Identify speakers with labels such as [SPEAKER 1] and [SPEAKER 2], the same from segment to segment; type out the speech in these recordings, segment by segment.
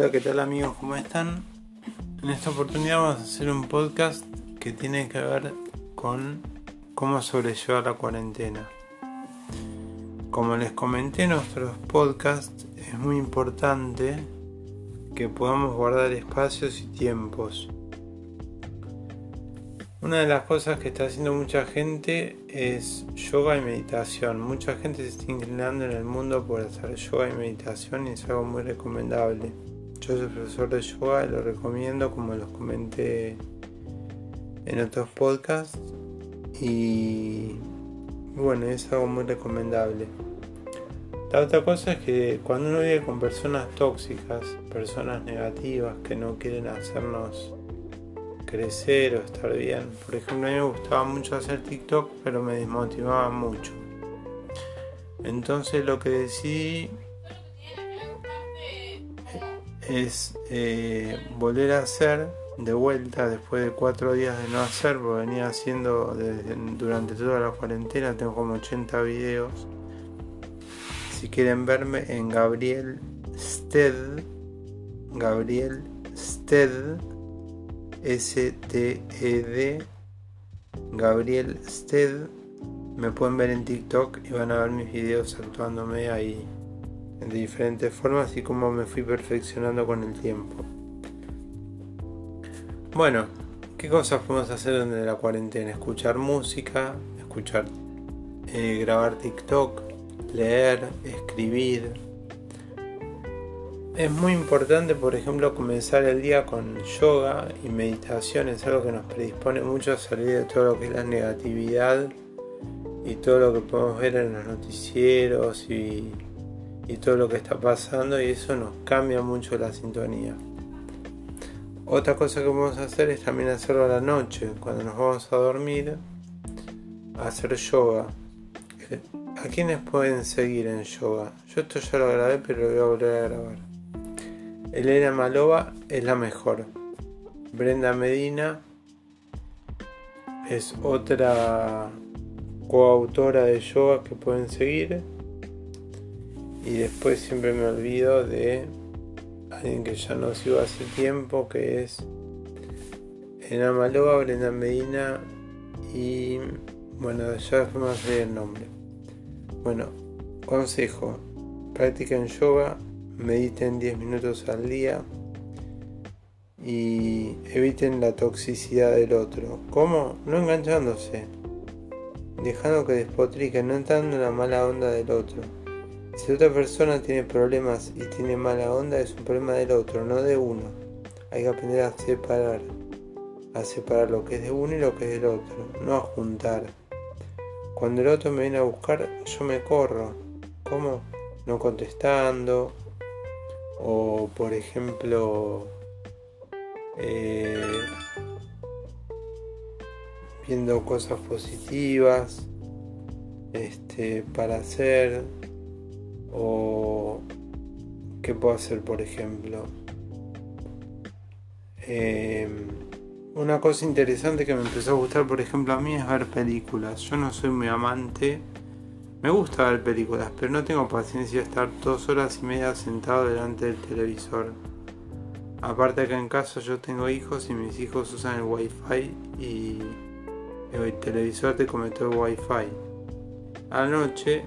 [SPEAKER 1] Hola, ¿qué tal amigos? ¿Cómo están? En esta oportunidad vamos a hacer un podcast que tiene que ver con cómo sobrellevar la cuarentena. Como les comenté en nuestros podcasts, es muy importante que podamos guardar espacios y tiempos. Una de las cosas que está haciendo mucha gente es yoga y meditación. Mucha gente se está inclinando en el mundo por hacer yoga y meditación y es algo muy recomendable. Yo soy profesor de yoga y lo recomiendo como los comenté en otros podcasts y bueno, es algo muy recomendable. La otra cosa es que cuando uno vive con personas tóxicas, personas negativas que no quieren hacernos crecer o estar bien, por ejemplo, a mí me gustaba mucho hacer TikTok, pero me desmotivaba mucho. Entonces lo que decidí es eh, volver a hacer de vuelta después de cuatro días de no hacer, porque venía haciendo durante toda la cuarentena, tengo como 80 videos. Si quieren verme en Gabriel Sted, Gabriel Sted, S-T-E-D, Gabriel Sted, me pueden ver en TikTok y van a ver mis videos actuándome ahí de diferentes formas y cómo me fui perfeccionando con el tiempo. Bueno, ¿qué cosas podemos hacer durante la cuarentena? Escuchar música, escuchar, eh, grabar TikTok, leer, escribir. Es muy importante, por ejemplo, comenzar el día con yoga y meditación. Es algo que nos predispone mucho a salir de todo lo que es la negatividad y todo lo que podemos ver en los noticieros y y todo lo que está pasando y eso nos cambia mucho la sintonía. Otra cosa que podemos hacer es también hacerlo a la noche, cuando nos vamos a dormir, hacer yoga. ¿A quiénes pueden seguir en yoga? Yo esto ya lo grabé, pero lo voy a volver a grabar. Elena Malova es la mejor. Brenda Medina es otra coautora de yoga que pueden seguir. Y después siempre me olvido de alguien que ya no sigo hace tiempo, que es Ena Maloa, Brenda Medina y bueno, ya me a el nombre. Bueno, consejo, practiquen yoga, mediten 10 minutos al día y eviten la toxicidad del otro. ¿Cómo? No enganchándose, dejando que despotriquen, no entrando en la mala onda del otro. Si otra persona tiene problemas y tiene mala onda, es un problema del otro, no de uno. Hay que aprender a separar, a separar lo que es de uno y lo que es del otro, no a juntar. Cuando el otro me viene a buscar, yo me corro. ¿Cómo? No contestando. O por ejemplo, eh, viendo cosas positivas este, para hacer o qué puedo hacer, por ejemplo. Em, una cosa interesante que me empezó a gustar, por ejemplo, a mí es ver películas. Yo no soy muy amante. Me gusta ver películas, pero no tengo paciencia de estar dos horas y media sentado delante del televisor. Aparte que en casa yo tengo hijos y mis hijos usan el wifi y el televisor te cometió el wifi. Anoche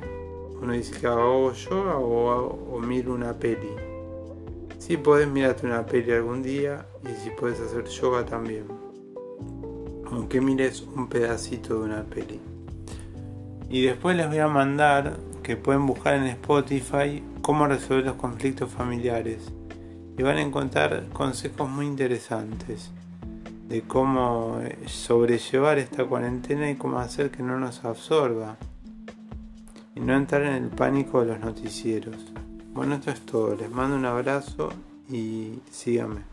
[SPEAKER 1] uno dice que hago yoga o, o miro una peli. Si puedes mirarte una peli algún día y si puedes hacer yoga también. Aunque mires un pedacito de una peli. Y después les voy a mandar que pueden buscar en Spotify cómo resolver los conflictos familiares. Y van a encontrar consejos muy interesantes de cómo sobrellevar esta cuarentena y cómo hacer que no nos absorba y no entrar en el pánico de los noticieros. Bueno, esto es todo. Les mando un abrazo y síganme.